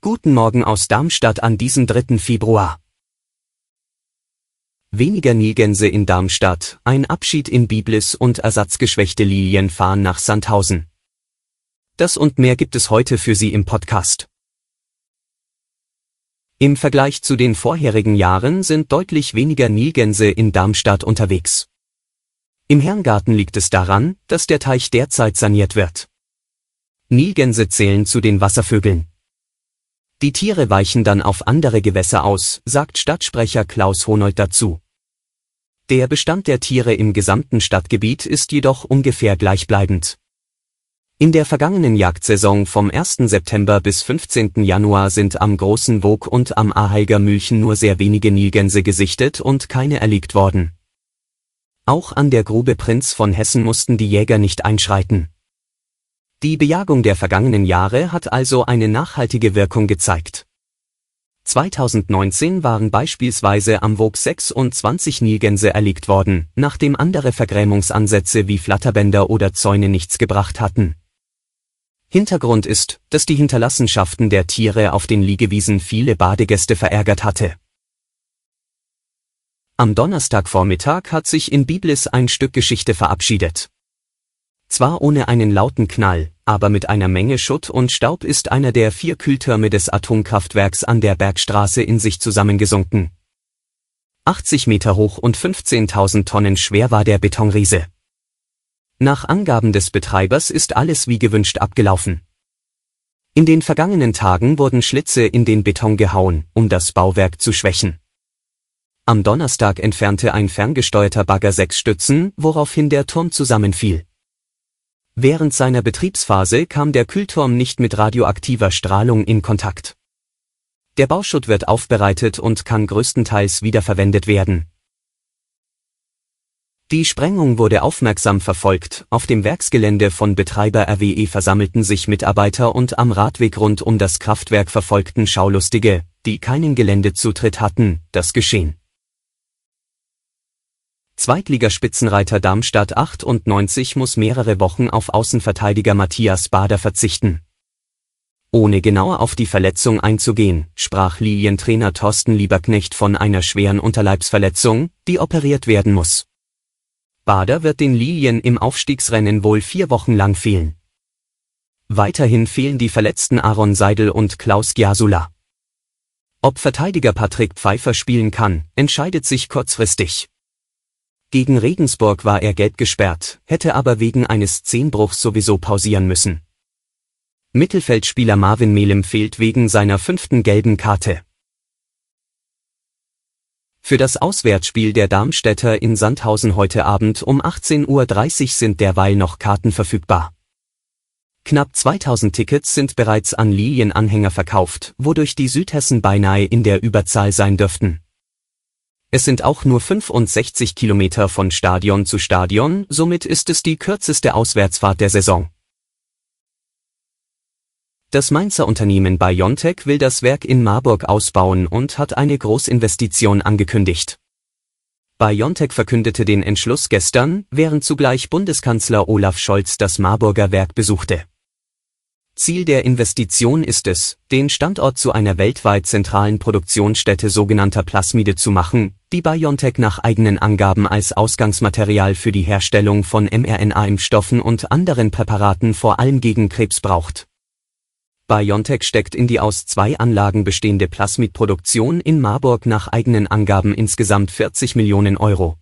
Guten Morgen aus Darmstadt an diesem 3. Februar. Weniger Nilgänse in Darmstadt, ein Abschied in Biblis und ersatzgeschwächte Lilien fahren nach Sandhausen. Das und mehr gibt es heute für Sie im Podcast. Im Vergleich zu den vorherigen Jahren sind deutlich weniger Nilgänse in Darmstadt unterwegs. Im Herrengarten liegt es daran, dass der Teich derzeit saniert wird. Nilgänse zählen zu den Wasservögeln. Die Tiere weichen dann auf andere Gewässer aus, sagt Stadtsprecher Klaus Honold dazu. Der Bestand der Tiere im gesamten Stadtgebiet ist jedoch ungefähr gleichbleibend. In der vergangenen Jagdsaison vom 1. September bis 15. Januar sind am Großen Wog und am Aheiger Mühlchen nur sehr wenige Nilgänse gesichtet und keine erlegt worden. Auch an der Grube Prinz von Hessen mussten die Jäger nicht einschreiten. Die Bejagung der vergangenen Jahre hat also eine nachhaltige Wirkung gezeigt. 2019 waren beispielsweise am Wog 26 Nilgänse erlegt worden, nachdem andere Vergrämungsansätze wie Flatterbänder oder Zäune nichts gebracht hatten. Hintergrund ist, dass die Hinterlassenschaften der Tiere auf den Liegewiesen viele Badegäste verärgert hatte. Am Donnerstagvormittag hat sich in Biblis ein Stück Geschichte verabschiedet. Zwar ohne einen lauten Knall, aber mit einer Menge Schutt und Staub ist einer der vier Kühltürme des Atomkraftwerks an der Bergstraße in sich zusammengesunken. 80 Meter hoch und 15.000 Tonnen schwer war der Betonriese. Nach Angaben des Betreibers ist alles wie gewünscht abgelaufen. In den vergangenen Tagen wurden Schlitze in den Beton gehauen, um das Bauwerk zu schwächen. Am Donnerstag entfernte ein ferngesteuerter Bagger sechs Stützen, woraufhin der Turm zusammenfiel. Während seiner Betriebsphase kam der Kühlturm nicht mit radioaktiver Strahlung in Kontakt. Der Bauschutt wird aufbereitet und kann größtenteils wiederverwendet werden. Die Sprengung wurde aufmerksam verfolgt, auf dem Werksgelände von Betreiber RWE versammelten sich Mitarbeiter und am Radweg rund um das Kraftwerk verfolgten Schaulustige, die keinen Geländezutritt hatten, das Geschehen. Zweitligaspitzenreiter Darmstadt 98 muss mehrere Wochen auf Außenverteidiger Matthias Bader verzichten. Ohne genauer auf die Verletzung einzugehen, sprach Lilientrainer Thorsten Lieberknecht von einer schweren Unterleibsverletzung, die operiert werden muss. Bader wird den Lilien im Aufstiegsrennen wohl vier Wochen lang fehlen. Weiterhin fehlen die verletzten Aaron Seidel und Klaus Giasula. Ob Verteidiger Patrick Pfeiffer spielen kann, entscheidet sich kurzfristig. Gegen Regensburg war er gelb gesperrt, hätte aber wegen eines Zehnbruchs sowieso pausieren müssen. Mittelfeldspieler Marvin Melem fehlt wegen seiner fünften gelben Karte. Für das Auswärtsspiel der Darmstädter in Sandhausen heute Abend um 18.30 Uhr sind derweil noch Karten verfügbar. Knapp 2000 Tickets sind bereits an Lilienanhänger verkauft, wodurch die Südhessen beinahe in der Überzahl sein dürften. Es sind auch nur 65 Kilometer von Stadion zu Stadion, somit ist es die kürzeste Auswärtsfahrt der Saison. Das Mainzer Unternehmen BioNTech will das Werk in Marburg ausbauen und hat eine Großinvestition angekündigt. BioNTech verkündete den Entschluss gestern, während zugleich Bundeskanzler Olaf Scholz das Marburger Werk besuchte. Ziel der Investition ist es, den Standort zu einer weltweit zentralen Produktionsstätte sogenannter Plasmide zu machen, die BioNTech nach eigenen Angaben als Ausgangsmaterial für die Herstellung von mRNA-Impfstoffen und anderen Präparaten vor allem gegen Krebs braucht. BioNTech steckt in die aus zwei Anlagen bestehende Plasmidproduktion in Marburg nach eigenen Angaben insgesamt 40 Millionen Euro.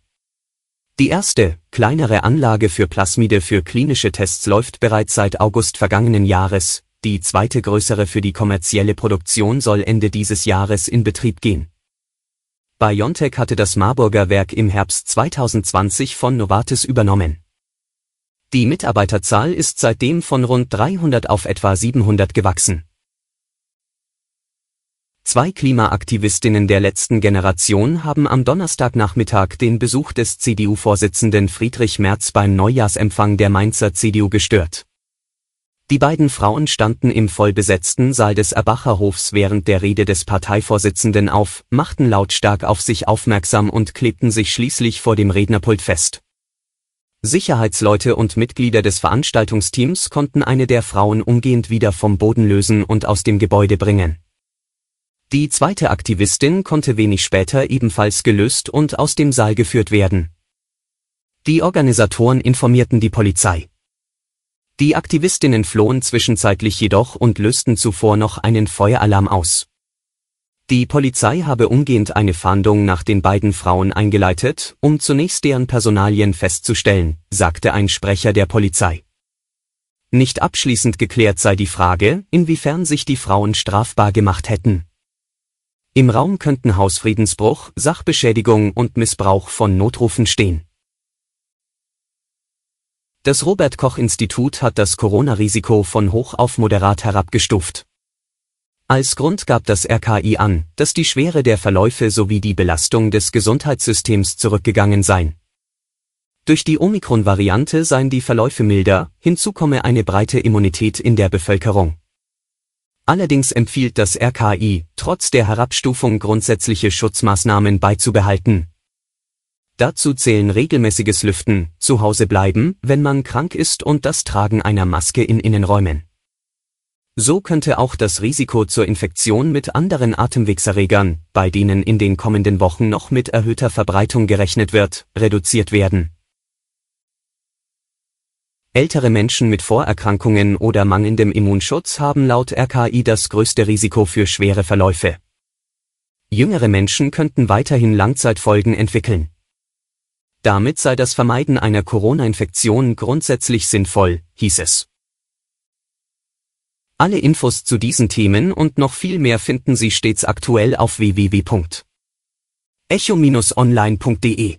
Die erste, kleinere Anlage für Plasmide für klinische Tests läuft bereits seit August vergangenen Jahres, die zweite größere für die kommerzielle Produktion soll Ende dieses Jahres in Betrieb gehen. BioNTech hatte das Marburger Werk im Herbst 2020 von Novartis übernommen. Die Mitarbeiterzahl ist seitdem von rund 300 auf etwa 700 gewachsen. Zwei Klimaaktivistinnen der letzten Generation haben am Donnerstagnachmittag den Besuch des CDU-Vorsitzenden Friedrich Merz beim Neujahrsempfang der Mainzer CDU gestört. Die beiden Frauen standen im vollbesetzten Saal des Erbacherhofs während der Rede des Parteivorsitzenden auf, machten lautstark auf sich aufmerksam und klebten sich schließlich vor dem Rednerpult fest. Sicherheitsleute und Mitglieder des Veranstaltungsteams konnten eine der Frauen umgehend wieder vom Boden lösen und aus dem Gebäude bringen. Die zweite Aktivistin konnte wenig später ebenfalls gelöst und aus dem Saal geführt werden. Die Organisatoren informierten die Polizei. Die Aktivistinnen flohen zwischenzeitlich jedoch und lösten zuvor noch einen Feueralarm aus. Die Polizei habe umgehend eine Fahndung nach den beiden Frauen eingeleitet, um zunächst deren Personalien festzustellen, sagte ein Sprecher der Polizei. Nicht abschließend geklärt sei die Frage, inwiefern sich die Frauen strafbar gemacht hätten. Im Raum könnten Hausfriedensbruch, Sachbeschädigung und Missbrauch von Notrufen stehen. Das Robert Koch Institut hat das Corona-Risiko von hoch auf moderat herabgestuft. Als Grund gab das RKI an, dass die Schwere der Verläufe sowie die Belastung des Gesundheitssystems zurückgegangen seien. Durch die Omikron-Variante seien die Verläufe milder, hinzu komme eine breite Immunität in der Bevölkerung. Allerdings empfiehlt das RKI, trotz der Herabstufung grundsätzliche Schutzmaßnahmen beizubehalten, Dazu zählen regelmäßiges Lüften, zu Hause bleiben, wenn man krank ist und das Tragen einer Maske in Innenräumen. So könnte auch das Risiko zur Infektion mit anderen Atemwegserregern, bei denen in den kommenden Wochen noch mit erhöhter Verbreitung gerechnet wird, reduziert werden. Ältere Menschen mit Vorerkrankungen oder mangelndem Immunschutz haben laut RKI das größte Risiko für schwere Verläufe. Jüngere Menschen könnten weiterhin Langzeitfolgen entwickeln. Damit sei das Vermeiden einer Corona-Infektion grundsätzlich sinnvoll, hieß es. Alle Infos zu diesen Themen und noch viel mehr finden Sie stets aktuell auf www.echo-online.de.